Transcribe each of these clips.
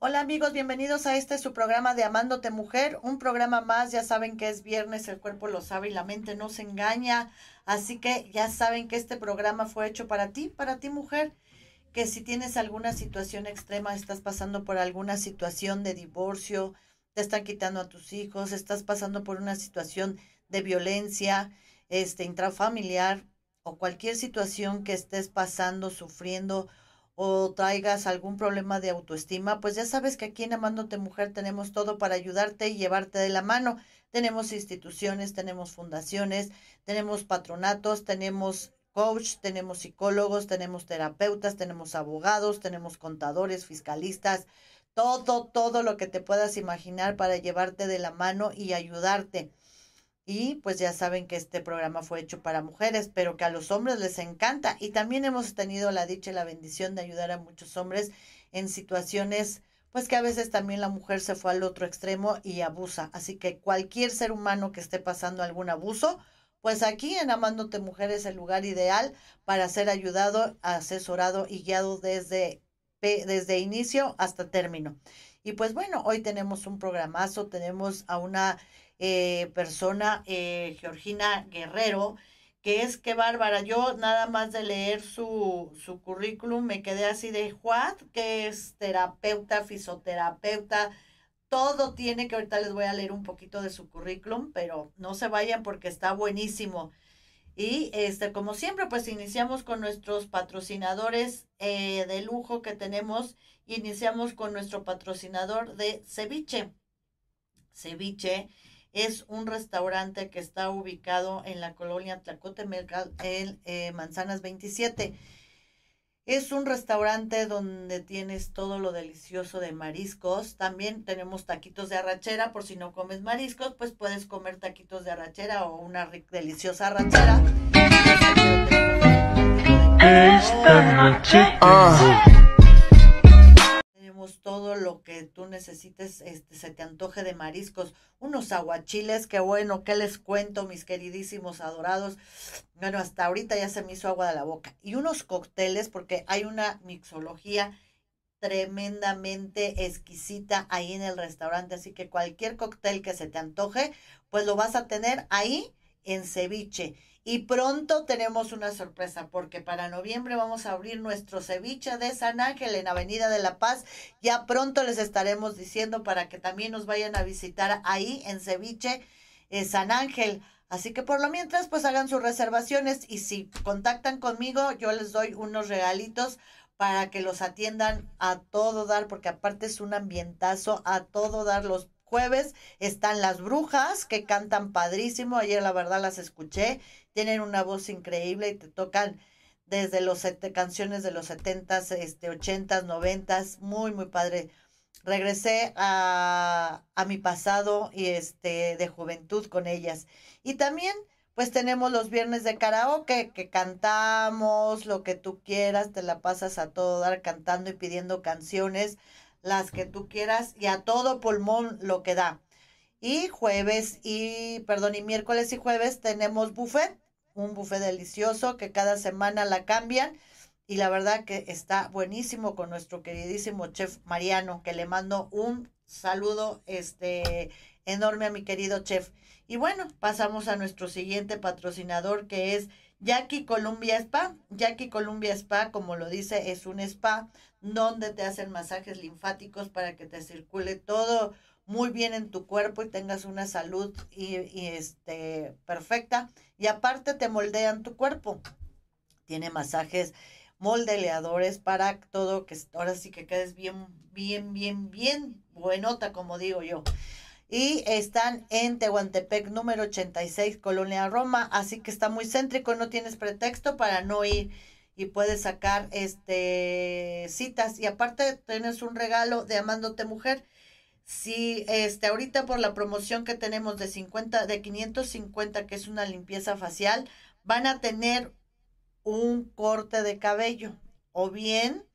Hola amigos, bienvenidos a este su programa de Amándote Mujer, un programa más, ya saben que es viernes, el cuerpo lo sabe y la mente no se engaña, así que ya saben que este programa fue hecho para ti, para ti mujer, que si tienes alguna situación extrema, estás pasando por alguna situación de divorcio, te están quitando a tus hijos, estás pasando por una situación de violencia, este intrafamiliar o cualquier situación que estés pasando, sufriendo o traigas algún problema de autoestima, pues ya sabes que aquí en Amándote Mujer tenemos todo para ayudarte y llevarte de la mano. Tenemos instituciones, tenemos fundaciones, tenemos patronatos, tenemos coach, tenemos psicólogos, tenemos terapeutas, tenemos abogados, tenemos contadores, fiscalistas, todo, todo lo que te puedas imaginar para llevarte de la mano y ayudarte. Y pues ya saben que este programa fue hecho para mujeres, pero que a los hombres les encanta. Y también hemos tenido la dicha y la bendición de ayudar a muchos hombres en situaciones, pues que a veces también la mujer se fue al otro extremo y abusa. Así que cualquier ser humano que esté pasando algún abuso, pues aquí en Amándote Mujer es el lugar ideal para ser ayudado, asesorado y guiado desde, desde inicio hasta término. Y pues bueno, hoy tenemos un programazo, tenemos a una eh, persona, eh, Georgina Guerrero, que es que bárbara. Yo nada más de leer su, su currículum me quedé así de what, que es terapeuta, fisioterapeuta, todo tiene que ahorita les voy a leer un poquito de su currículum, pero no se vayan porque está buenísimo. Y este, como siempre, pues iniciamos con nuestros patrocinadores eh, de lujo que tenemos. Iniciamos con nuestro patrocinador de ceviche. Ceviche es un restaurante que está ubicado en la colonia Tlacotemelca, en eh, Manzanas 27. Es un restaurante donde tienes todo lo delicioso de mariscos. También tenemos taquitos de arrachera. Por si no comes mariscos, pues puedes comer taquitos de arrachera o una deliciosa arrachera. Esta noche. Todo lo que tú necesites, este, se te antoje de mariscos, unos aguachiles, que bueno, ¿qué les cuento, mis queridísimos adorados? Bueno, hasta ahorita ya se me hizo agua de la boca. Y unos cócteles, porque hay una mixología tremendamente exquisita ahí en el restaurante, así que cualquier cóctel que se te antoje, pues lo vas a tener ahí en ceviche. Y pronto tenemos una sorpresa porque para noviembre vamos a abrir nuestro ceviche de San Ángel en Avenida de la Paz. Ya pronto les estaremos diciendo para que también nos vayan a visitar ahí en ceviche eh, San Ángel. Así que por lo mientras, pues hagan sus reservaciones y si contactan conmigo, yo les doy unos regalitos para que los atiendan a todo dar, porque aparte es un ambientazo a todo dar los jueves están las brujas que cantan padrísimo. Ayer la verdad las escuché tienen una voz increíble y te tocan desde los canciones de los setentas, este, ochentas, noventas, muy, muy padre. Regresé a, a mi pasado y este de juventud con ellas. Y también, pues tenemos los viernes de karaoke, que cantamos lo que tú quieras, te la pasas a todo dar cantando y pidiendo canciones, las que tú quieras, y a todo pulmón lo que da. Y jueves y, perdón, y miércoles y jueves tenemos buffet un buffet delicioso que cada semana la cambian y la verdad que está buenísimo con nuestro queridísimo chef Mariano, que le mando un saludo este enorme a mi querido chef. Y bueno, pasamos a nuestro siguiente patrocinador que es Jackie Columbia Spa. Jackie Columbia Spa, como lo dice, es un spa donde te hacen masajes linfáticos para que te circule todo muy bien en tu cuerpo y tengas una salud y, este, perfecta. Y aparte te moldean tu cuerpo. Tiene masajes moldeleadores para todo, que ahora sí que quedes bien, bien, bien, bien buenota, como digo yo. Y están en Tehuantepec, número 86, Colonia Roma. Así que está muy céntrico, no tienes pretexto para no ir y puedes sacar este citas. Y aparte tienes un regalo de Amándote Mujer si este ahorita por la promoción que tenemos de 50 de 550 que es una limpieza facial, van a tener un corte de cabello o bien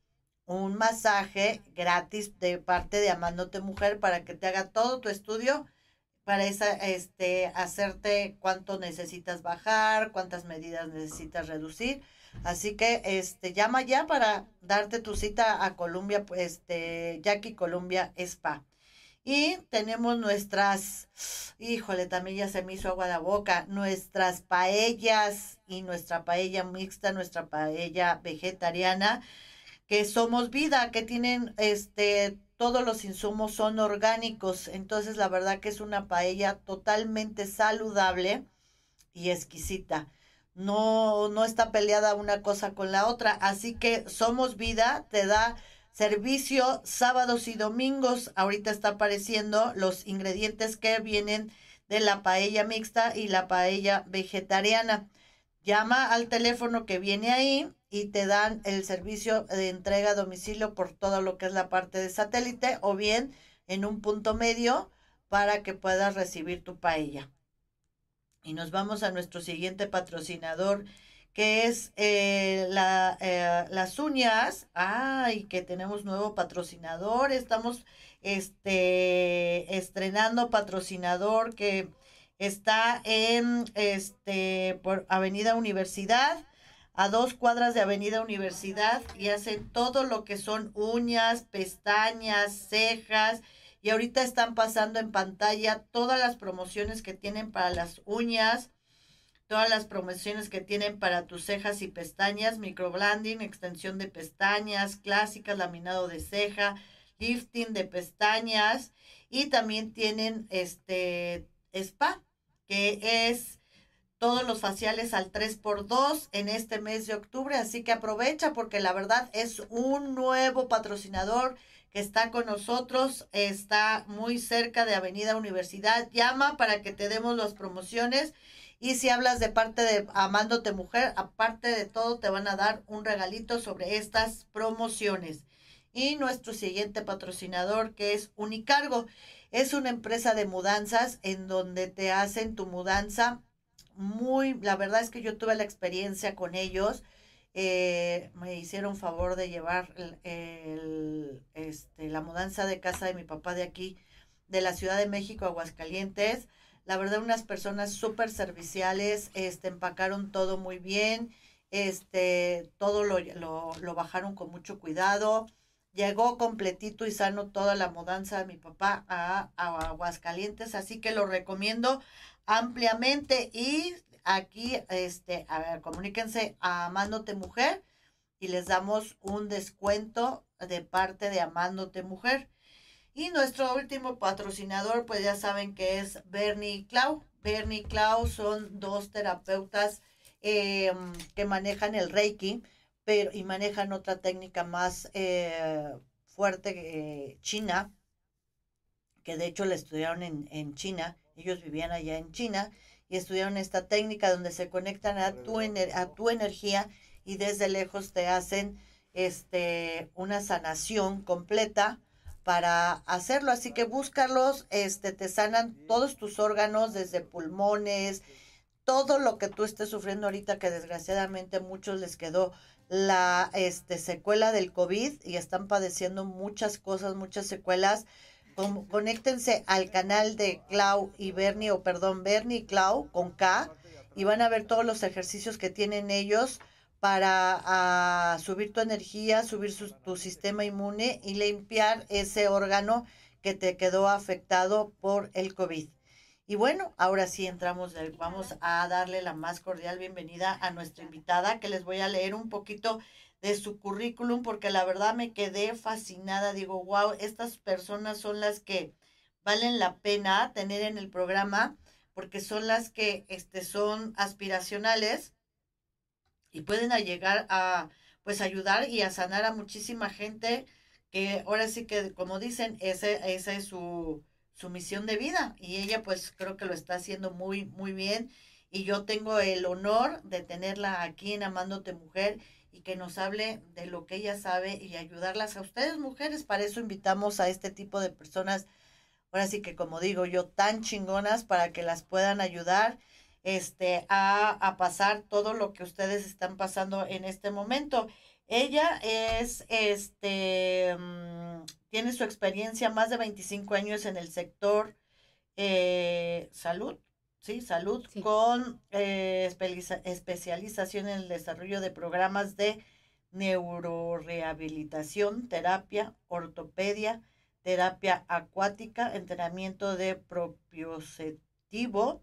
un masaje gratis de parte de Amándote Mujer para que te haga todo tu estudio para esa, este, hacerte cuánto necesitas bajar, cuántas medidas necesitas reducir, Así que este llama ya para darte tu cita a Columbia, este Jackie Columbia Spa. Y tenemos nuestras, híjole, también ya se me hizo agua de boca, nuestras paellas y nuestra paella mixta, nuestra paella vegetariana, que somos vida, que tienen este todos los insumos son orgánicos, entonces la verdad que es una paella totalmente saludable y exquisita. No, no está peleada una cosa con la otra, así que Somos Vida te da servicio sábados y domingos. Ahorita está apareciendo los ingredientes que vienen de la paella mixta y la paella vegetariana. Llama al teléfono que viene ahí y te dan el servicio de entrega a domicilio por todo lo que es la parte de satélite o bien en un punto medio para que puedas recibir tu paella. Y nos vamos a nuestro siguiente patrocinador que es eh, la, eh, las uñas. Ay, que tenemos nuevo patrocinador. Estamos este, estrenando patrocinador que Está en este por Avenida Universidad, a dos cuadras de Avenida Universidad y hacen todo lo que son uñas, pestañas, cejas. Y ahorita están pasando en pantalla todas las promociones que tienen para las uñas, todas las promociones que tienen para tus cejas y pestañas, microblending, extensión de pestañas, clásicas, laminado de ceja, lifting de pestañas y también tienen este spa, que es todos los faciales al 3x2 en este mes de octubre. Así que aprovecha porque la verdad es un nuevo patrocinador que está con nosotros. Está muy cerca de Avenida Universidad. Llama para que te demos las promociones. Y si hablas de parte de Amándote Mujer, aparte de todo, te van a dar un regalito sobre estas promociones. Y nuestro siguiente patrocinador que es Unicargo. Es una empresa de mudanzas en donde te hacen tu mudanza muy, la verdad es que yo tuve la experiencia con ellos. Eh, me hicieron favor de llevar este, la mudanza de casa de mi papá de aquí, de la Ciudad de México, Aguascalientes. La verdad, unas personas súper serviciales, este, empacaron todo muy bien, este, todo lo, lo, lo bajaron con mucho cuidado llegó completito y sano toda la mudanza de mi papá a, Aguascalientes, así que lo recomiendo ampliamente y aquí este a ver, comuníquense a Amándote Mujer y les damos un descuento de parte de Amándote Mujer. Y nuestro último patrocinador, pues ya saben que es Bernie y Clau. Bernie y Clau son dos terapeutas em, que manejan el Reiki pero y manejan otra técnica más eh, fuerte, eh, China, que de hecho la estudiaron en, en, China, ellos vivían allá en China y estudiaron esta técnica donde se conectan a tu, a tu energía y desde lejos te hacen este, una sanación completa para hacerlo. Así que búscalos, este, te sanan todos tus órganos, desde pulmones, todo lo que tú estés sufriendo ahorita, que desgraciadamente a muchos les quedó la este, secuela del COVID y están padeciendo muchas cosas, muchas secuelas. Conéctense al canal de Clau y Bernie, o perdón, Bernie y Clau con K, y van a ver todos los ejercicios que tienen ellos para subir tu energía, subir tu sistema inmune y limpiar ese órgano que te quedó afectado por el COVID. Y bueno, ahora sí entramos, vamos a darle la más cordial bienvenida a nuestra invitada, que les voy a leer un poquito de su currículum, porque la verdad me quedé fascinada. Digo, wow, estas personas son las que valen la pena tener en el programa, porque son las que este, son aspiracionales y pueden llegar a, pues, ayudar y a sanar a muchísima gente que ahora sí que, como dicen, ese, ese es su su misión de vida y ella pues creo que lo está haciendo muy, muy bien y yo tengo el honor de tenerla aquí en Amándote Mujer y que nos hable de lo que ella sabe y ayudarlas a ustedes mujeres. Para eso invitamos a este tipo de personas, ahora sí que como digo yo, tan chingonas para que las puedan ayudar este, a, a pasar todo lo que ustedes están pasando en este momento. Ella es, este, mm, tiene su experiencia más de 25 años en el sector eh, salud, ¿sí? Salud, con eh, especialización en el desarrollo de programas de neurorehabilitación, terapia, ortopedia, terapia acuática, entrenamiento de propioceptivo.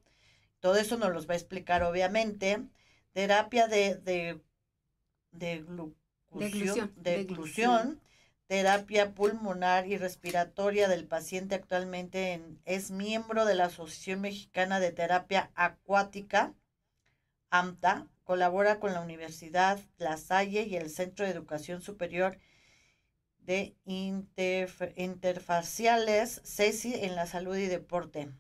Todo eso nos los va a explicar, obviamente. Terapia de, de, de, terapia pulmonar y respiratoria del paciente actualmente es miembro de la Asociación Mexicana de Terapia Acuática, AMTA, colabora con la Universidad La Salle y el Centro de Educación Superior de Interfaciales CECI en la salud y deporte.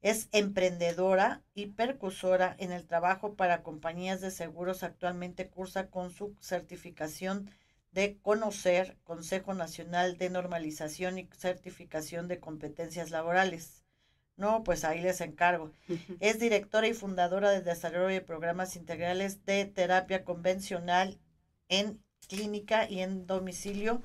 Es emprendedora y percursora en el trabajo para compañías de seguros. Actualmente cursa con su certificación de conocer Consejo Nacional de Normalización y Certificación de Competencias Laborales. No, pues ahí les encargo. Es directora y fundadora de desarrollo de programas integrales de terapia convencional en clínica y en domicilio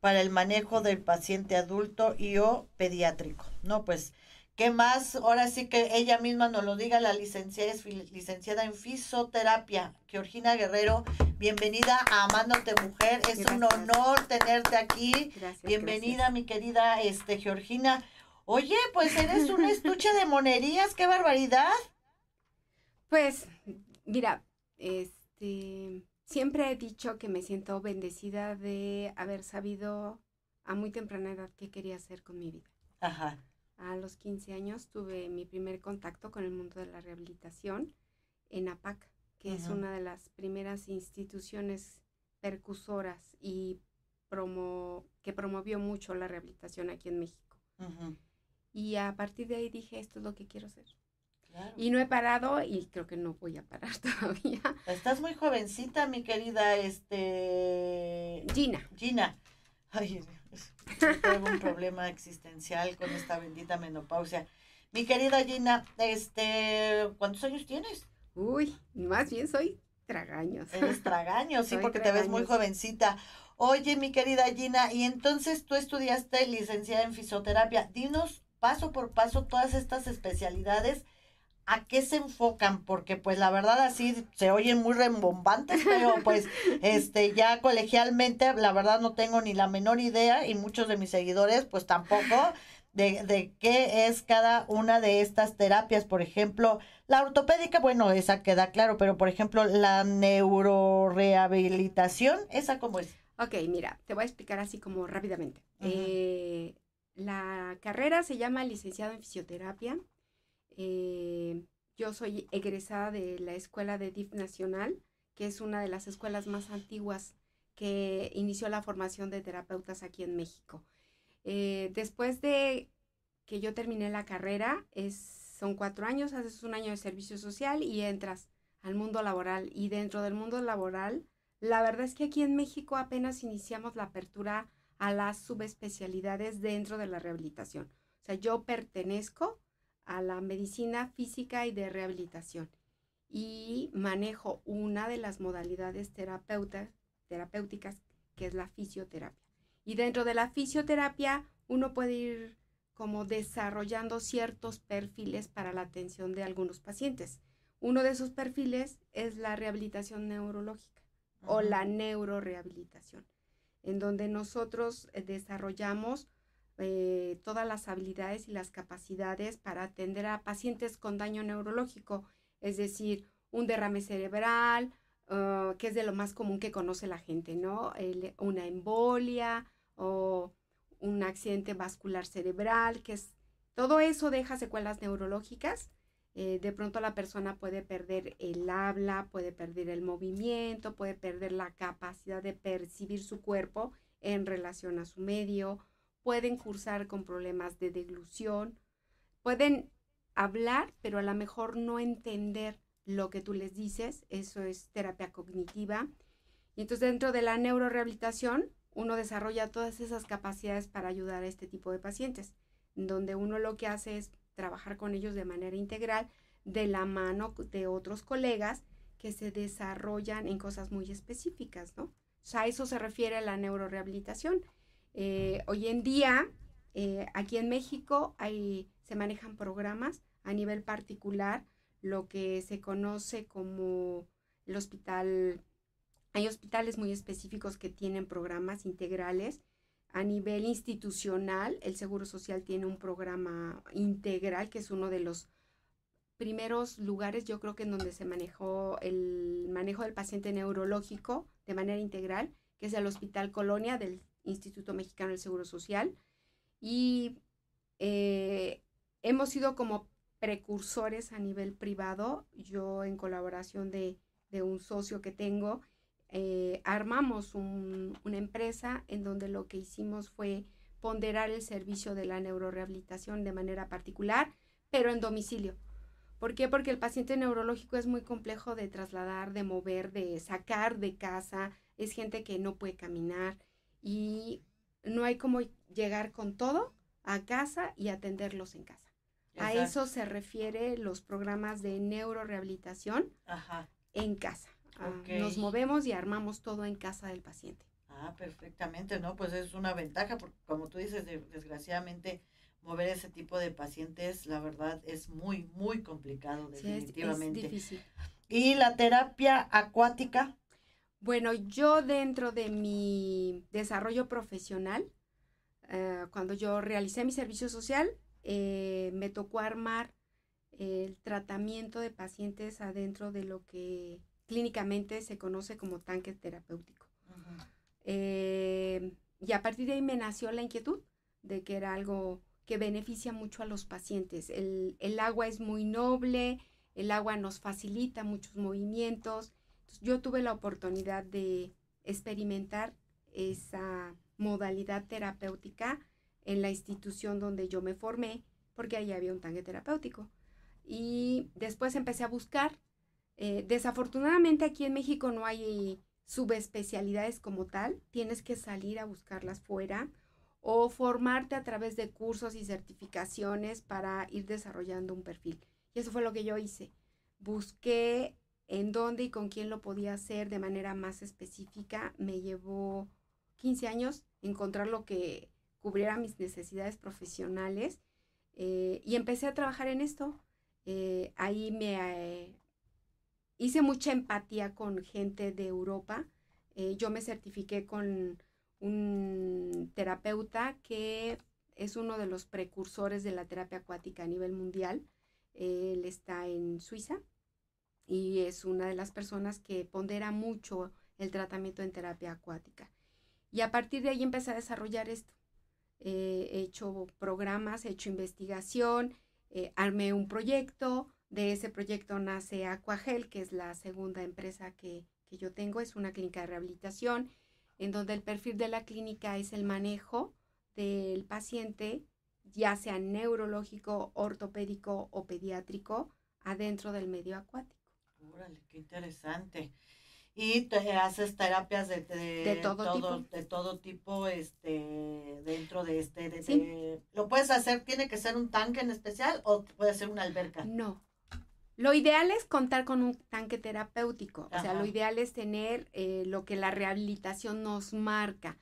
para el manejo del paciente adulto y o pediátrico. No, pues ¿Qué más? Ahora sí que ella misma nos lo diga, la licenciada es licenciada en fisioterapia. Georgina Guerrero, bienvenida a Amándote Mujer. Es un honor tenerte aquí. Gracias, bienvenida, mi querida este, Georgina. Oye, pues eres un estuche de monerías, qué barbaridad. Pues, mira, este, siempre he dicho que me siento bendecida de haber sabido a muy temprana edad qué quería hacer con mi vida. Ajá. A los 15 años tuve mi primer contacto con el mundo de la rehabilitación en APAC, que es una de las primeras instituciones percusoras y promo, que promovió mucho la rehabilitación aquí en México. Y a partir de ahí dije, esto es lo que quiero hacer. Y no he parado y creo que no voy a parar todavía. Estás muy jovencita, mi querida este Gina. Gina. Ay, tengo un problema existencial con esta bendita menopausia. Mi querida Gina, este, ¿cuántos años tienes? Uy, más bien soy tragaños. Eres tragaños, sí, porque te ves muy jovencita. Oye, mi querida Gina, y entonces tú estudiaste licenciada en fisioterapia. Dinos paso por paso todas estas especialidades a qué se enfocan, porque pues la verdad así se oyen muy rembombantes, pero pues este ya colegialmente la verdad no tengo ni la menor idea y muchos de mis seguidores pues tampoco de, de qué es cada una de estas terapias, por ejemplo, la ortopédica, bueno, esa queda claro, pero por ejemplo la neurorehabilitación, esa cómo es. Ok, mira, te voy a explicar así como rápidamente. Eh, la carrera se llama licenciado en fisioterapia eh, yo soy egresada de la Escuela de DIF Nacional, que es una de las escuelas más antiguas que inició la formación de terapeutas aquí en México. Eh, después de que yo terminé la carrera, son cuatro años, haces un año de servicio social y entras al mundo laboral. Y dentro del mundo laboral, la verdad es que aquí en México apenas iniciamos la apertura a las subespecialidades dentro de la rehabilitación. O sea, yo pertenezco a la medicina física y de rehabilitación y manejo una de las modalidades terapéuticas que es la fisioterapia. Y dentro de la fisioterapia uno puede ir como desarrollando ciertos perfiles para la atención de algunos pacientes. Uno de esos perfiles es la rehabilitación neurológica o la neurorehabilitación, en donde nosotros desarrollamos eh, todas las habilidades y las capacidades para atender a pacientes con daño neurológico, es decir, un derrame cerebral, ah, que es de lo más común que conoce la gente, ¿no? una embolia o un accidente vascular cerebral, que es todo eso deja secuelas neurológicas. Eh, de pronto la persona puede perder el habla, puede perder el movimiento, puede perder la capacidad de percibir su cuerpo en relación a su medio, pueden cursar con problemas de deglución, pueden hablar, pero a lo mejor no entender lo que tú les dices, eso es terapia cognitiva. Y entonces dentro de la neurorehabilitación, uno desarrolla todas esas capacidades para ayudar a este tipo de pacientes, donde uno lo que hace es trabajar con ellos de manera integral, de la mano de otros colegas que se desarrollan en cosas muy específicas, ¿no? O sea, a eso se refiere a la neurorehabilitación. Eh, hoy en día, eh, aquí en México, hay, se manejan programas a nivel particular lo que se conoce como el hospital. Hay hospitales muy específicos que tienen programas integrales. A nivel institucional, el Seguro Social tiene un programa integral que es uno de los primeros lugares, yo creo que en donde se manejó el manejo del paciente neurológico de manera integral, que es el Hospital Colonia del Instituto Mexicano del Seguro Social. Y eh, hemos sido como precursores a nivel privado. Yo en colaboración de, un socio que tengo, eh, armamos una empresa en donde lo que hicimos fue ponderar el servicio de la neurorehabilitación de manera particular, pero en domicilio. ¿Por qué? Porque el paciente neurológico es muy complejo de trasladar, de mover, de sacar de casa. Es gente que no puede caminar y no hay como llegar con todo a casa y atenderlos en casa. A eso se refiere los programas de neurorehabilitación en casa. Ah, nos movemos y armamos todo en casa del paciente. Ah, perfectamente, ¿no? Pues es una ventaja, porque como tú dices, desgraciadamente mover ese tipo de pacientes, la verdad, es muy, muy complicado, definitivamente. es, difícil. ¿Y la terapia acuática? Bueno, yo dentro de mi desarrollo profesional, eh, cuando yo realicé mi servicio social, eh, me tocó armar el tratamiento de pacientes adentro de lo que clínicamente se conoce como tanque terapéutico. Eh, y a partir de ahí me nació la inquietud de que era algo que beneficia mucho a los pacientes. El, agua es muy noble, el agua nos facilita muchos movimientos. Yo tuve la oportunidad de experimentar esa modalidad terapéutica en la institución donde yo me formé, porque ahí había un tanque terapéutico. Y después empecé a buscar. Eh, desafortunadamente aquí en México no hay subespecialidades como tal, tienes que salir a buscarlas fuera o formarte a través de cursos y certificaciones para ir desarrollando un perfil. Y eso fue lo que yo hice. Busqué en dónde y con quién lo podía hacer de manera más específica. Me llevó 15 años encontrar lo que cubriera mis necesidades profesionales eh, y empecé a trabajar en esto. Eh, ahí me eh, hice mucha empatía con gente de Europa. yo me certifiqué con un terapeuta que es uno de los precursores de la terapia acuática a nivel mundial. Él está en Suiza y es una de las personas que pondera mucho el tratamiento en terapia acuática. Y a partir de ahí empecé a desarrollar esto. Eh, he hecho programas, he hecho investigación, eh, armé un proyecto, de ese proyecto nace Aquagel, que es la segunda empresa que, yo tengo, es una clínica de rehabilitación, en donde el perfil de la clínica es el manejo del paciente, ya sea neurológico, ortopédico o pediátrico, adentro del medio acuático. Órale, qué interesante. Y te haces terapias de, de, todo, tipo. de todo tipo este dentro de este lo puedes hacer tiene que ser un tanque en especial o puede ser una alberca no. Lo ideal es contar con un tanque terapéutico. O sea lo ideal es tener eh, lo que la rehabilitación nos marca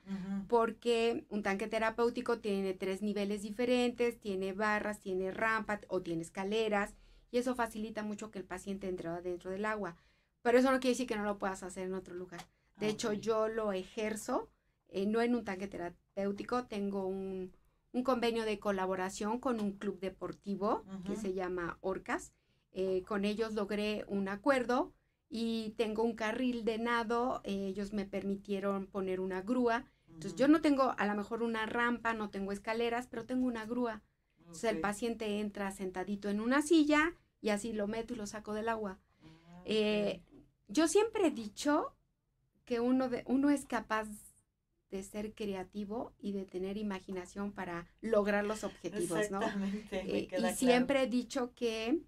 porque un tanque terapéutico tiene tres niveles diferentes tiene barras tiene rampas o tiene escaleras y eso facilita mucho que el paciente entre dentro del agua pero eso no quiere decir que no lo puedas hacer en otro lugar. De hecho, yo lo ejerzo, eh, no en un tanque terapéutico, tengo un, convenio de colaboración con un club deportivo que se llama Orcas. Eh, con ellos logré un acuerdo y tengo un carril de nado. ellos me permitieron poner una grúa. Entonces, yo no tengo a lo mejor una rampa, no tengo escaleras, pero tengo una grúa. Entonces, el paciente entra sentadito en una silla y así lo meto y lo saco del agua. Eh, yo siempre he dicho que uno, de, uno es capaz de ser creativo y de tener imaginación para lograr los objetivos, ¿no? Eh, y siempre he dicho que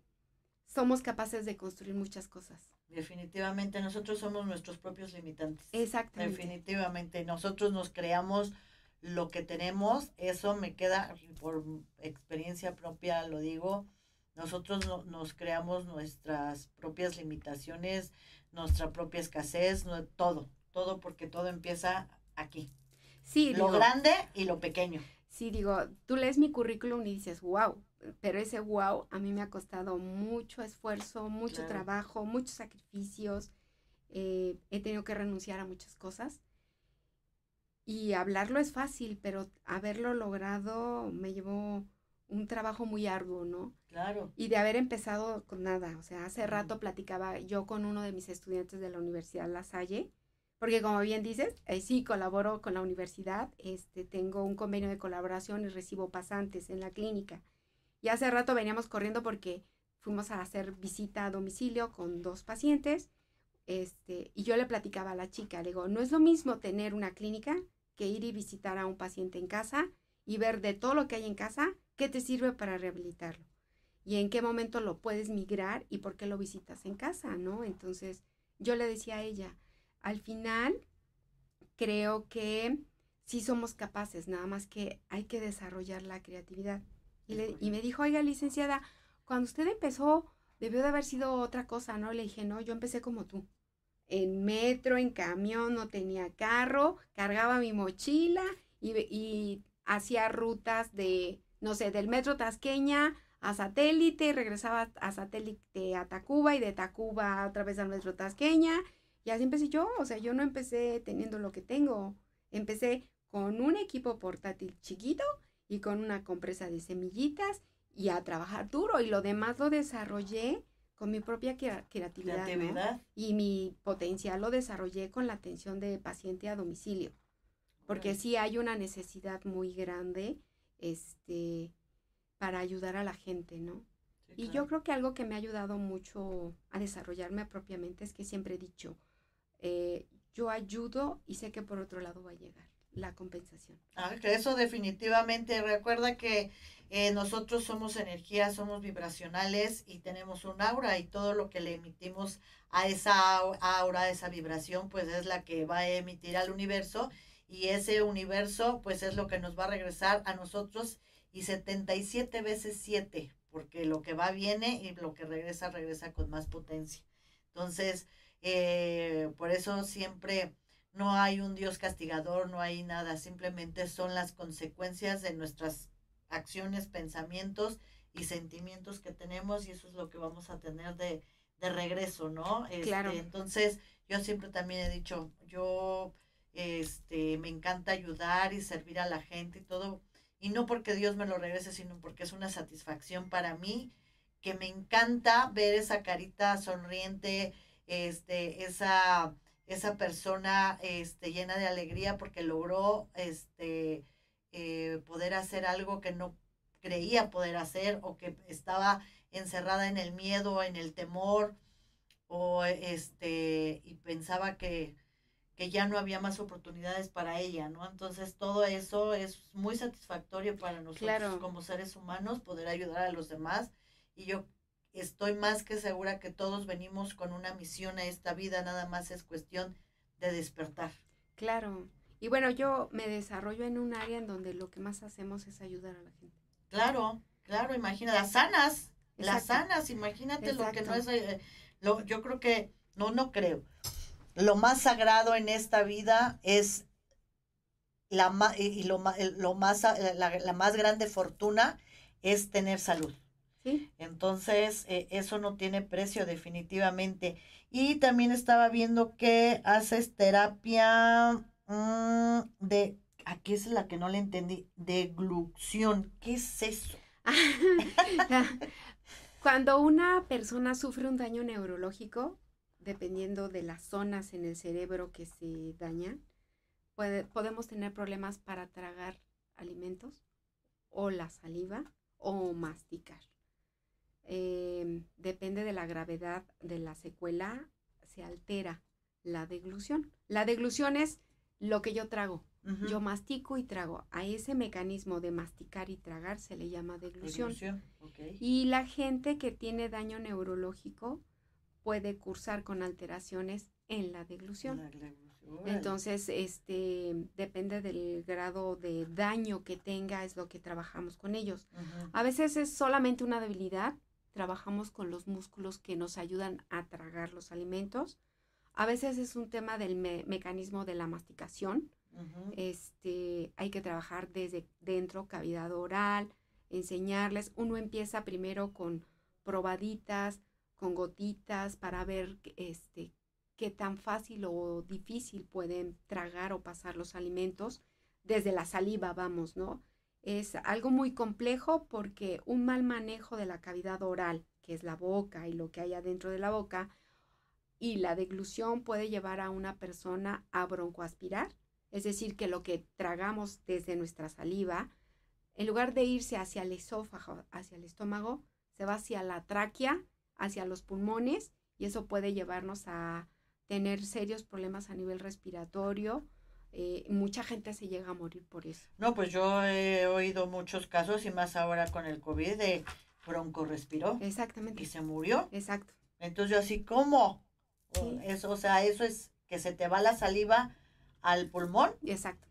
somos capaces de construir muchas cosas. Definitivamente, nosotros somos nuestros propios limitantes. Exactamente. Definitivamente, nosotros nos creamos lo que tenemos, eso me queda, por experiencia propia lo digo, nosotros nos creamos nuestras propias limitaciones, nuestra propia escasez, todo, todo porque todo empieza aquí. Sí, lo grande y lo pequeño. Sí, digo, tú lees mi currículum y dices, wow, pero ese wow a mí me ha costado mucho esfuerzo, mucho trabajo, muchos sacrificios. Eh, he tenido que renunciar a muchas cosas. Y hablarlo es fácil, pero haberlo logrado me llevó un trabajo muy arduo, ¿no? Claro. Y de haber empezado con nada. O sea, hace rato platicaba yo con uno de mis estudiantes de la Universidad La Salle, porque como bien dices, eh, sí colaboro con la universidad, este, tengo un convenio de colaboración y recibo pasantes en la clínica. Y hace rato veníamos corriendo porque fuimos a hacer visita a domicilio con dos pacientes, este, y yo le platicaba a la chica, le digo, no es lo mismo tener una clínica que ir y visitar a un paciente en casa y ver de todo lo que hay en casa, qué te sirve para rehabilitarlo y en qué momento lo puedes migrar y por qué lo visitas en casa, ¿no? Entonces, yo le decía a ella, al final creo que sí somos capaces, nada más que hay que desarrollar la creatividad. Y, le, y me dijo, oiga, licenciada, cuando usted empezó, debió de haber sido otra cosa, ¿no? Le dije, no, yo empecé como tú. En metro, en camión, no tenía carro, cargaba mi mochila y, y hacía rutas de, no sé, del metro Tasqueña a satélite, regresaba a satélite a Tacuba y de Tacuba otra vez al metro Tasqueña. Y así empecé yo, o sea, yo no empecé teniendo lo que tengo. Empecé con un equipo portátil chiquito y con una compresa de semillitas y a trabajar duro. Y lo demás lo desarrollé con mi propia creatividad, y mi potencial lo desarrollé con la atención de paciente a domicilio. Porque sí hay una necesidad muy grande este para ayudar a la gente no y yo creo que algo que me ha ayudado mucho a desarrollarme propiamente es que siempre he dicho eh, yo ayudo y sé que por otro lado va a llegar la compensación. Ah, eso definitivamente. Recuerda que eh, nosotros somos energía, somos vibracionales y tenemos un aura y todo lo que le emitimos a esa aura, a esa vibración, pues es la que va a emitir al universo y ese universo pues es lo que nos va a regresar a nosotros y 77 veces 7, porque lo que va viene y lo que regresa regresa con más potencia. Entonces, eh, por eso siempre no hay un Dios castigador, no hay nada, simplemente son las consecuencias de nuestras acciones, pensamientos y sentimientos que tenemos y eso es lo que vamos a tener de, de regreso, ¿no? claro. Este, entonces, yo siempre también he dicho, yo este, me encanta ayudar y servir a la gente y todo, y no porque Dios me lo regrese, sino porque es una satisfacción para mí, que me encanta ver esa carita sonriente, este, esa esa persona este, llena de alegría porque logró este, eh, poder hacer algo que no creía poder hacer o que estaba encerrada en el miedo, en el temor, o este, y pensaba que, que ya no había más oportunidades para ella, ¿no? Entonces todo eso es muy satisfactorio para nosotros como seres humanos, poder ayudar a los demás. Y yo estoy más que segura que todos venimos con una misión a esta vida, nada más es cuestión de despertar. Claro. Y bueno, yo me desarrollo en un área en donde lo que más hacemos es ayudar a la gente. Claro, claro, imagina, las sanas, las sanas, imagínate lo que no es, eh, lo, yo creo que, no, no creo. Lo más sagrado en esta vida es la, y lo, lo más, la, la más grande fortuna es tener salud. Entonces, eh, eso no tiene precio definitivamente. Y también estaba viendo que haces terapia mm, de, aquí es la que no le entendí, de glucción. ¿Qué es eso? Cuando una persona sufre un daño neurológico, dependiendo de las zonas en el cerebro que se dañan, puede, podemos tener problemas para tragar alimentos o la saliva o masticar. Em, depende de la gravedad de la secuela, se altera la deglución. La deglución es lo que yo trago. Yo mastico y trago. A ese mecanismo de masticar y tragar se le llama deglución. Y la gente que tiene daño neurológico puede cursar con alteraciones en la deglución. Entonces, este depende del grado de daño que tenga, es lo que trabajamos con ellos. A veces es solamente una debilidad trabajamos con los músculos que nos ayudan a tragar los alimentos. A veces es un tema del mecanismo de la masticación. este, hay que trabajar desde dentro, cavidad oral, enseñarles. Uno empieza primero con probaditas, con gotitas para ver este qué tan fácil o difícil pueden tragar o pasar los alimentos desde la saliva, vamos, ¿no? Es algo muy complejo porque un mal manejo de la cavidad oral, que es la boca y lo que hay adentro de la boca, y la deglución puede llevar a una persona a broncoaspirar, es decir, que lo que tragamos desde nuestra saliva, en lugar de irse hacia el esófago, hacia el estómago, se va hacia la tráquea, hacia los pulmones, y eso puede llevarnos a tener serios problemas a nivel respiratorio. Eh, mucha gente se llega a morir por eso. No, pues yo he oído muchos casos y más ahora con el COVID de bronco respiró. Exactamente. Y se murió. Exacto. Entonces yo así, ¿cómo? Eso, o sea, eso es que se te va la saliva al pulmón. Exacto.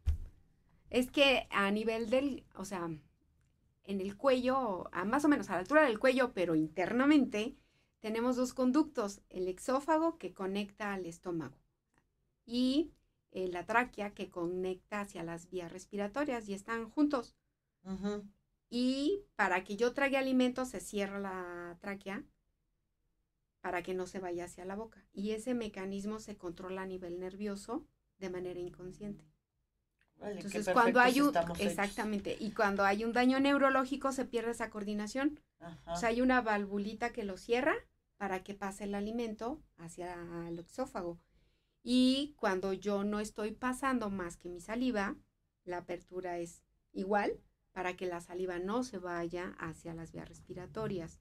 Es que a nivel del, o sea, en el cuello, a más o menos a la altura del cuello, pero internamente, tenemos dos conductos, el exófago que conecta al estómago y eh, la tráquea que conecta hacia las vías respiratorias y están juntos. Y para que yo trague alimentos se cierra la tráquea para que no se vaya hacia la boca. Y ese mecanismo se controla a nivel nervioso de manera inconsciente. Entonces, cuando hay un exactamente, y cuando hay un daño neurológico se pierde esa coordinación. O sea, hay una valvulita que lo cierra para que pase el alimento hacia el exófago. Y cuando yo no estoy pasando más que mi saliva, la apertura es igual para que la saliva no se vaya hacia las vías respiratorias.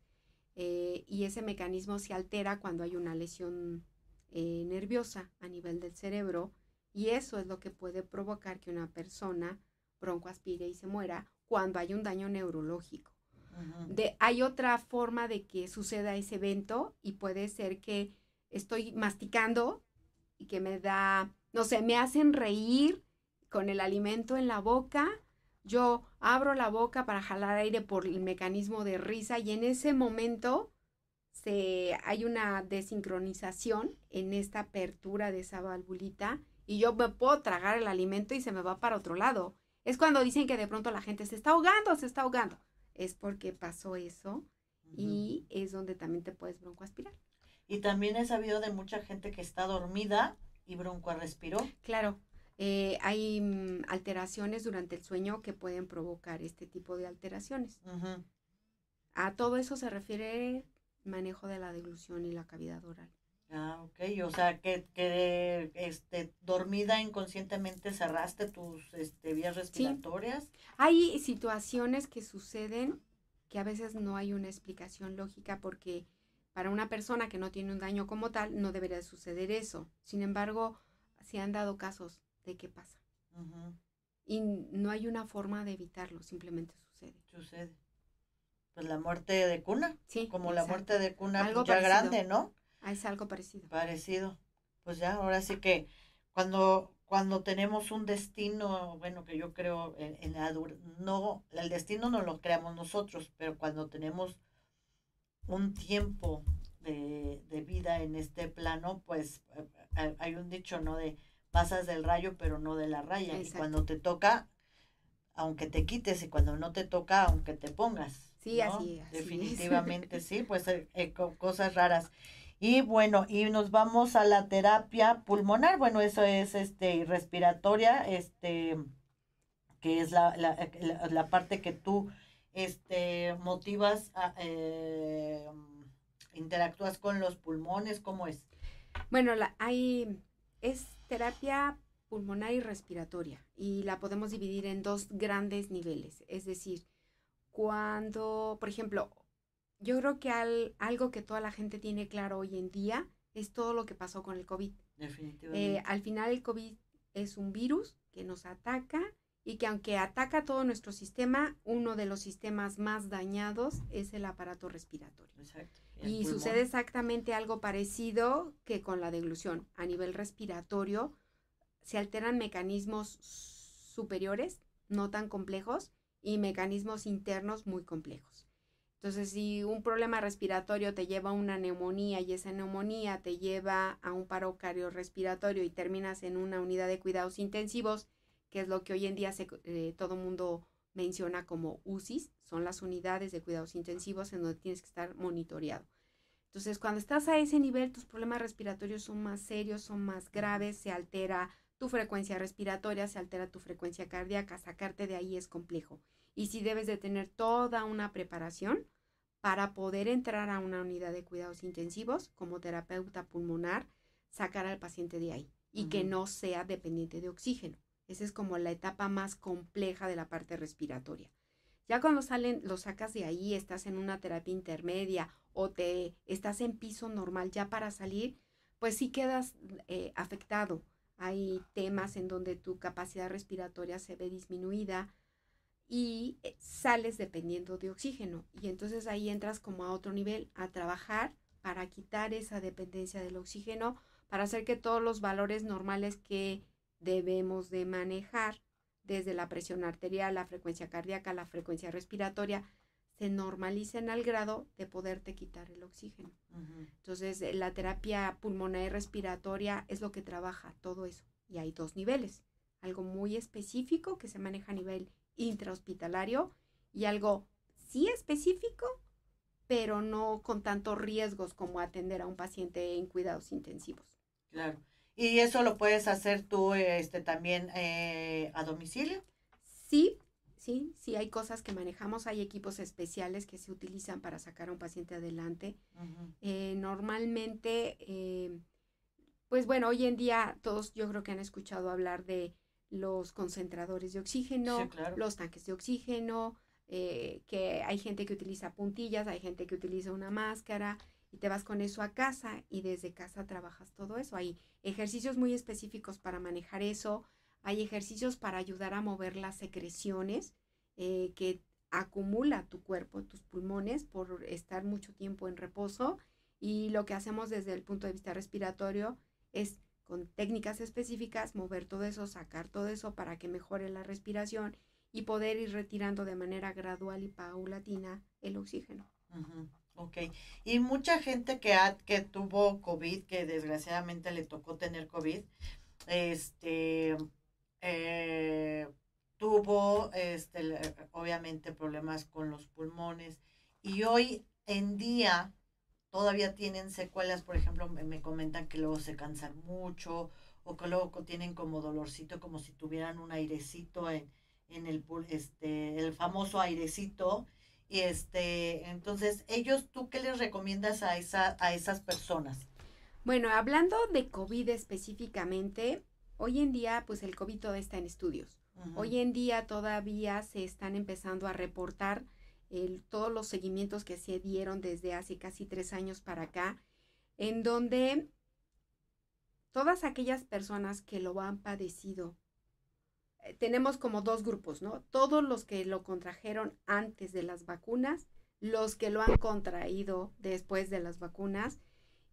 Eh, y ese mecanismo se altera cuando hay una lesión eh, nerviosa a nivel del cerebro y eso es lo que puede provocar que una persona broncoaspire y se muera cuando hay un daño neurológico. De, hay otra forma de que suceda ese evento y puede ser que estoy masticando y que me da, no sé, me hacen reír con el alimento en la boca yo abro la boca para jalar aire por el mecanismo de risa y en ese momento se, hay una desincronización en esta apertura de esa valvulita y yo me puedo tragar el alimento y se me va para otro lado. Es cuando dicen que de pronto la gente se está ahogando, se está ahogando. Es porque pasó eso y es donde también te puedes broncoaspirar. Y también he sabido de mucha gente que está dormida y broncoaspiró. Claro, eh, hay mm, alteraciones durante el sueño que pueden provocar este tipo de alteraciones. A todo eso se refiere manejo de la deglución y la cavidad oral. Ah, ok. O sea, que, que este, dormida inconscientemente cerraste tus este, vías respiratorias. Hay situaciones que suceden que a veces no hay una explicación lógica porque para una persona que no tiene un daño como tal no debería suceder eso. Sin embargo, se han dado casos de qué pasa. Y no hay una forma de evitarlo, simplemente sucede. Sucede. Pues la muerte de cuna. Sí. Como la muerte de cuna pues, ya grande, ¿no? Ah, es algo parecido. Parecido. Pues ya, ahora sí que cuando, cuando tenemos un destino, bueno, que yo creo en, la no, el destino no lo creamos nosotros, pero cuando tenemos un tiempo de, de vida en este plano, pues eh, eh, hay un dicho, ¿no? De pasas del rayo, pero no de la raya. Y cuando te toca, aunque te quites, y cuando no te toca, aunque te pongas. Sí, así, Definitivamente, sí, pues eh, eh, cosas raras. Y bueno, y nos vamos a la terapia pulmonar. Bueno, eso es este respiratoria, este que es la, la, parte que tú este motivas eh, interactúas con los pulmones, ¿cómo es? Bueno, la, hay es terapia pulmonar y respiratoria y la podemos dividir en dos grandes niveles. Es decir, cuando, por ejemplo, yo creo que algo que toda la gente tiene claro hoy en día es todo lo que pasó con el COVID. Definitivamente. Eh, al final el COVID es un virus que nos ataca y que aunque ataca todo nuestro sistema, uno de los sistemas más dañados es el aparato respiratorio. Exacto. Y sucede exactamente algo parecido que con la deglución. A nivel respiratorio se alteran mecanismos superiores, no tan complejos, y mecanismos internos muy complejos. Entonces, si un problema respiratorio te lleva a una neumonía y esa neumonía te lleva a un paro cardiorrespiratorio y terminas en una unidad de cuidados intensivos, que es lo que hoy en día se, eh, todo mundo menciona como UCIs, son las unidades de cuidados intensivos en donde tienes que estar monitoreado. Entonces, cuando estás a ese nivel, tus problemas respiratorios son más serios, son más graves, se altera tu frecuencia respiratoria, se altera tu frecuencia cardíaca, sacarte de ahí es complejo. Y si debes de tener toda una preparación para poder entrar a una unidad de cuidados intensivos como terapeuta pulmonar, sacar al paciente de ahí y que no sea dependiente de oxígeno. Esa es como la etapa más compleja de la parte respiratoria. Ya cuando salen, lo sacas de ahí, estás en una terapia intermedia o te estás en piso normal ya para salir, pues sí quedas eh, afectado. Hay temas en donde tu capacidad respiratoria se ve disminuida y eh, sales dependiendo de oxígeno. Y entonces ahí entras como a otro nivel, a trabajar para quitar esa dependencia del oxígeno, para hacer que todos los valores normales que debemos de manejar desde la presión arterial, la frecuencia cardíaca, la frecuencia respiratoria, se normalicen al grado de poderte quitar el oxígeno. Entonces, eh, la terapia pulmonar y respiratoria es lo que trabaja todo eso. Y hay dos niveles. Algo muy específico que se maneja a nivel intrahospitalario y algo sí específico, pero no con tantos riesgos como atender a un paciente en cuidados intensivos. Claro. ¿Y eso lo puedes hacer tú este, también eh, a domicilio? Sí, sí, sí, hay cosas que manejamos, hay equipos especiales que se utilizan para sacar a un paciente adelante. Eh, normalmente, eh, pues bueno, hoy en día todos yo creo que han escuchado hablar de los concentradores de oxígeno, los tanques de oxígeno, que hay gente que utiliza puntillas, hay gente que utiliza una máscara y te vas con eso a casa y desde casa trabajas todo eso. Hay ejercicios muy específicos para manejar eso, hay ejercicios para ayudar a mover las secreciones eh, que acumula tu cuerpo, tus pulmones por estar mucho tiempo en reposo y lo que hacemos desde el punto de vista respiratorio es con técnicas específicas mover todo eso, sacar todo eso para que mejore la respiración y poder ir retirando de manera gradual y paulatina el oxígeno. Ok, y mucha gente que, ha, que tuvo COVID, que desgraciadamente le tocó tener COVID, este, eh, tuvo, este, obviamente, problemas con los pulmones y hoy en día todavía tienen secuelas, por ejemplo, me, comentan que luego se cansan mucho o que luego tienen como dolorcito, como si tuvieran un airecito en, en el, este, el famoso airecito y este, entonces, ellos, ¿tú qué les recomiendas a, esa, a esas personas? Bueno, hablando de COVID específicamente, hoy en día, pues el COVID todo está en estudios. Hoy en día todavía se están empezando a reportar el, todos los seguimientos que se dieron desde hace casi tres años para acá, en donde todas aquellas personas que lo han padecido tenemos como dos grupos, ¿no? Todos los que lo contrajeron antes de las vacunas, los que lo han contraído después de las vacunas,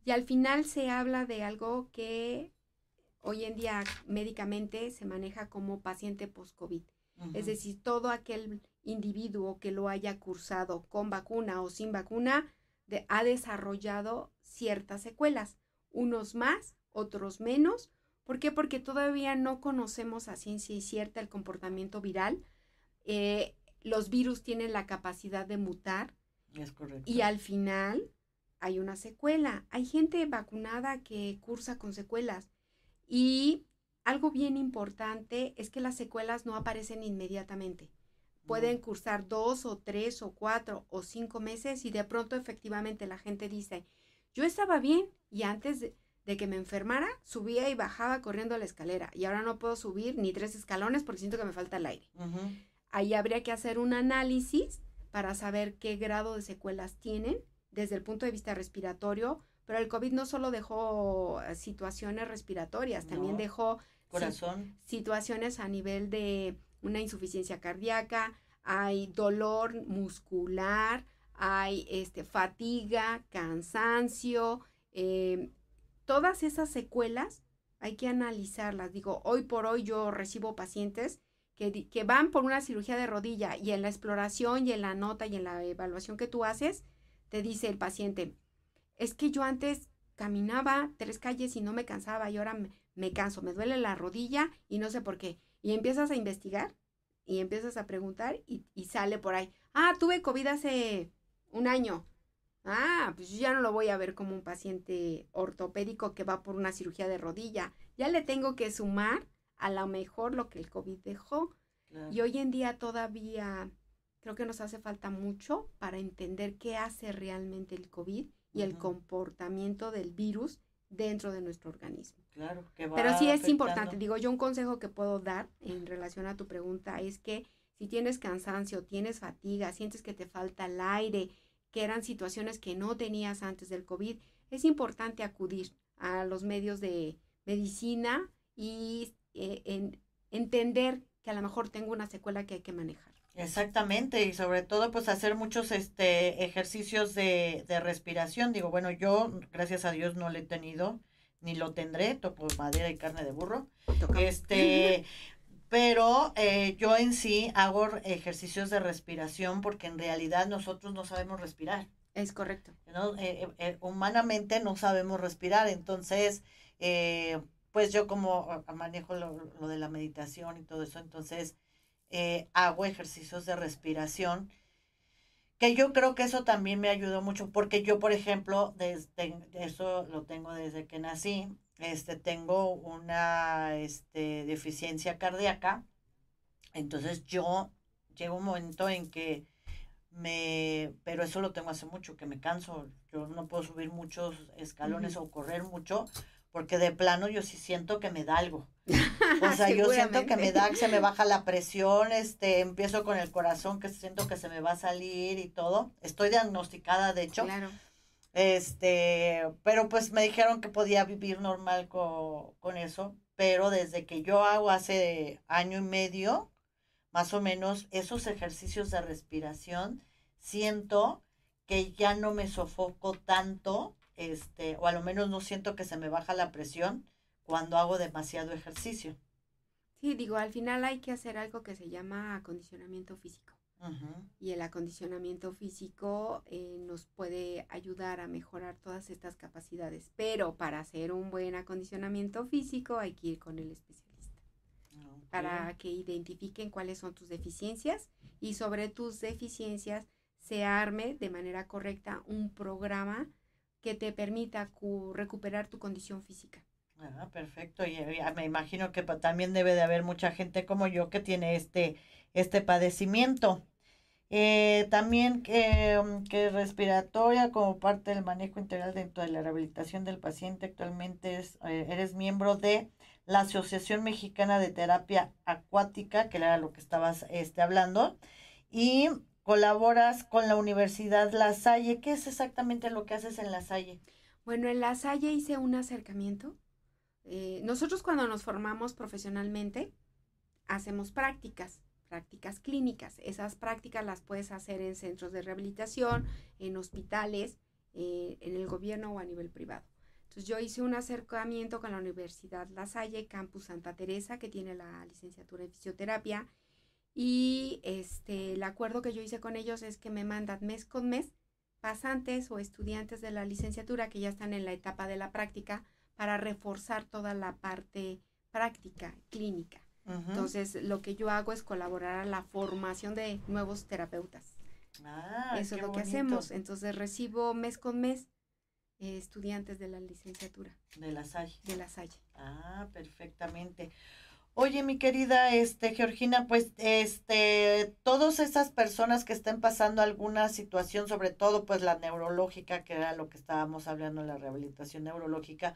y al final se habla de algo que hoy en día médicamente se maneja como paciente post-COVID. Es decir, todo aquel individuo que lo haya cursado con vacuna o sin vacuna ha desarrollado ciertas secuelas, unos más, otros menos, ¿Por qué? Porque todavía no conocemos a ciencia cierta el comportamiento viral. Eh, los virus tienen la capacidad de mutar. Es correcto. Y al final hay una secuela. Hay gente vacunada que cursa con secuelas. Y algo bien importante es que las secuelas no aparecen inmediatamente. Pueden cursar dos o tres o cuatro o cinco meses y de pronto efectivamente la gente dice, yo estaba bien y antes de, de que me enfermara, subía y bajaba corriendo a la escalera y ahora no puedo subir ni tres escalones porque siento que me falta el aire. Ahí habría que hacer un análisis para saber qué grado de secuelas tienen desde el punto de vista respiratorio, pero el COVID no solo dejó eh, situaciones respiratorias, también dejó corazón. situaciones a nivel de una insuficiencia cardíaca, hay dolor muscular, hay este fatiga, cansancio, eh, todas esas secuelas hay que analizarlas. Digo, hoy por hoy yo recibo pacientes que, que, van por una cirugía de rodilla y en la exploración y en la nota y en la evaluación que tú haces, te dice el paciente, es que yo antes caminaba tres calles y no me cansaba y ahora me, me canso, me duele la rodilla y no sé por qué. Y empiezas a investigar y empiezas a preguntar y, y sale por ahí, ah, tuve COVID hace un año. Ah, pues yo ya no lo voy a ver como un paciente ortopédico que va por una cirugía de rodilla. Ya le tengo que sumar a lo mejor lo que el COVID dejó. Y hoy en día todavía creo que nos hace falta mucho para entender qué hace realmente el COVID y el comportamiento del virus dentro de nuestro organismo. Claro, que va Pero sí es importante, digo, yo un consejo que puedo dar en relación a tu pregunta es que si tienes cansancio, tienes fatiga, sientes que te falta el aire, que eran situaciones que no tenías antes del COVID, es importante acudir a los medios de medicina y eh, entender que a lo mejor tengo una secuela que hay que manejar. Exactamente, y sobre todo pues hacer muchos este ejercicios de, de respiración. Digo, bueno, yo gracias a Dios no lo he tenido, ni lo tendré, toco madera y carne de burro. Este, pero eh, yo en sí hago ejercicios de respiración porque en realidad nosotros no sabemos respirar. Es correcto. Eh, eh, humanamente no sabemos respirar, entonces, pues yo como manejo lo, lo, de la meditación y todo eso, entonces hago ejercicios de respiración, que yo creo que eso también me ayudó mucho, porque yo, por ejemplo, desde, eso lo tengo desde que nací, este, tengo una este, deficiencia cardíaca, entonces yo llega un momento en que me, pero eso lo tengo hace mucho, que me canso, yo no puedo subir muchos escalones o correr mucho, porque de plano yo sí siento que me da algo. O sea, yo siento que me da, que se me baja la presión, este, empiezo con el corazón, que siento que se me va a salir y todo. Estoy diagnosticada, de hecho. Claro. Este, pero pues me dijeron que podía vivir normal con, con eso, pero desde que yo hago hace año y medio, más o menos, esos ejercicios de respiración, siento que ya no me sofoco tanto, este, o a lo menos no siento que se me baja la presión cuando hago demasiado ejercicio. Sí, digo, al final hay que hacer algo que se llama acondicionamiento físico. Y el acondicionamiento físico eh, nos puede ayudar a mejorar todas estas capacidades. Pero para hacer un buen acondicionamiento físico hay que ir con el especialista. Para que identifiquen cuáles son tus deficiencias y sobre tus deficiencias se arme de manera correcta un programa que te permita recuperar tu condición física. Ah, perfecto. Y eh, me imagino que también debe de haber mucha gente como yo que tiene este, este padecimiento. Eh, también que, mm, que, respiratoria como parte del manejo integral dentro de la rehabilitación del paciente. Actualmente eh, eres miembro de la Asociación Mexicana de Terapia Acuática, que era lo que estabas este, hablando, y colaboras con la Universidad La Salle. ¿Qué es exactamente lo que haces en La Salle? Bueno, en La Salle hice un acercamiento. Eh, nosotros cuando nos formamos profesionalmente, hacemos prácticas prácticas clínicas. Esas prácticas las puedes hacer en centros de rehabilitación, en hospitales, eh, en el gobierno o a nivel privado. Entonces yo hice un acercamiento con la Universidad La Salle, Campus Santa Teresa, que tiene la licenciatura en fisioterapia. Y este, el acuerdo que yo hice con ellos es que me mandan mes con mes pasantes o estudiantes de la licenciatura que ya están en la etapa de la práctica para reforzar toda la parte práctica, clínica. Entonces, lo que yo hago es colaborar a la formación de nuevos terapeutas. Ah, Eso es lo que hacemos. Entonces, recibo mes con mes eh, estudiantes de la licenciatura. De la Salle. De la Salle. Ah, perfectamente. Oye, mi querida este Georgina, pues este todas esas personas que estén pasando alguna situación, sobre todo pues la neurológica, que era lo que estábamos hablando la rehabilitación neurológica,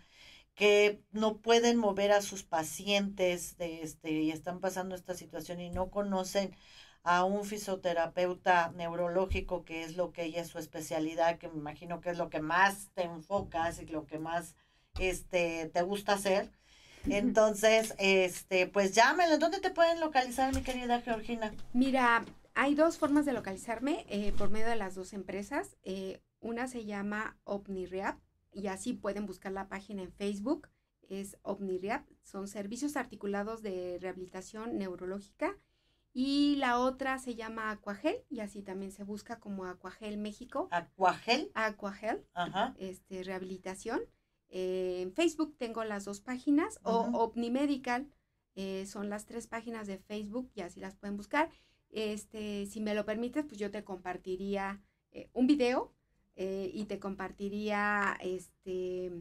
que no pueden mover a sus pacientes de este, y están pasando esta situación y no conocen a un fisioterapeuta neurológico, que es lo que ella es su especialidad, que me imagino que es lo que más te enfocas y lo que más este, te gusta hacer. Entonces, este, pues llámenle. ¿Dónde te pueden localizar, mi querida Georgina? Mira, hay dos formas de localizarme eh, por medio de las dos empresas. Eh, una se llama OmniReap y así pueden buscar la página en Facebook, es OmniRehab, son servicios articulados de rehabilitación neurológica. Y la otra se llama Aquagel y así también se busca como Aquagel México. Aquagel. Aquagel, Ajá. este, rehabilitación. Eh, en Facebook tengo las dos páginas o OmniMedical Eh, son las tres páginas de Facebook y así las pueden buscar. Este, si me lo permites, pues yo te compartiría eh, un video eh, y te compartiría este,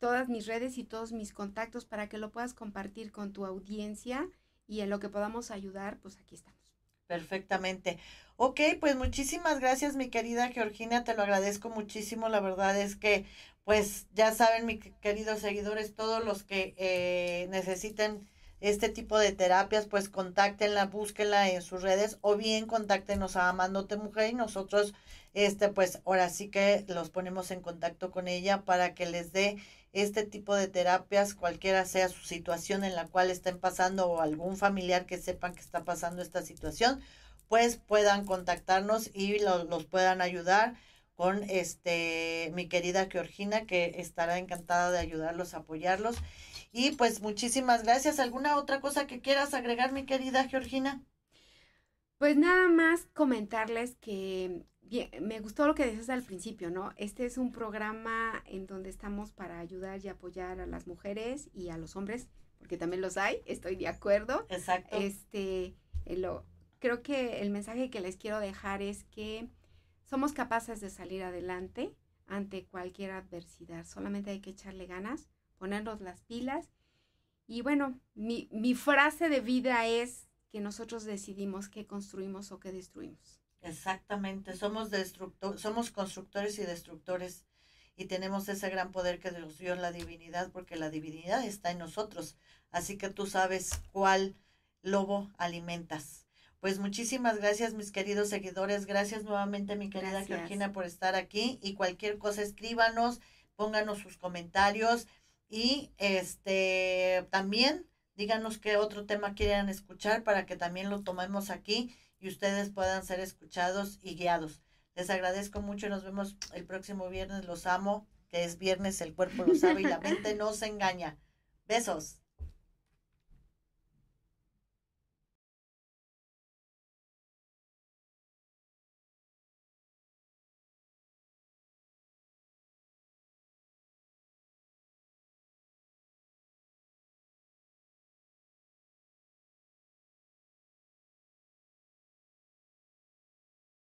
todas mis redes y todos mis contactos para que lo puedas compartir con tu audiencia y en lo que podamos ayudar, pues aquí estamos. Perfectamente. Ok, pues muchísimas gracias, mi querida Georgina, te lo agradezco muchísimo. La verdad es que, pues ya saben, mis queridos seguidores, todos los que eh, necesiten este tipo de terapias, pues contáctenla, búsquenla en sus redes o bien contáctenos a Amándote Mujer y nosotros, este, pues ahora sí que los ponemos en contacto con ella para que les dé este tipo de terapias, cualquiera sea su situación en la cual estén pasando o algún familiar que sepan que está pasando esta situación, pues puedan contactarnos y los puedan ayudar con este mi querida Georgina que estará encantada de ayudarlos, apoyarlos. Y pues muchísimas gracias. ¿Alguna otra cosa que quieras agregar, mi querida Georgina? Pues nada más comentarles que me gustó lo que decías al principio, ¿no? Este es un programa en donde estamos para ayudar y apoyar a las mujeres y a los hombres, porque también los hay, estoy de acuerdo. Exacto. Este, eh, lo, creo que el mensaje que les quiero dejar es que somos capaces de salir adelante ante cualquier adversidad, solamente hay que echarle ganas, ponernos las pilas. Y bueno, mi, frase de vida es que nosotros decidimos qué construimos o qué destruimos. Exactamente, somos destructor, somos constructores y destructores y tenemos ese gran poder que nos dio la divinidad porque la divinidad está en nosotros. Así que tú sabes cuál lobo alimentas. Pues muchísimas gracias, mis queridos seguidores. Gracias nuevamente, mi querida Georgina, por estar aquí. Y cualquier cosa, escríbanos, pónganos sus comentarios. Y este también díganos qué otro tema quieren escuchar para que también lo tomemos aquí y ustedes puedan ser escuchados y guiados. Les agradezco mucho y nos vemos el próximo viernes. Los amo, que es viernes, el cuerpo lo sabe y la mente no se engaña. Besos.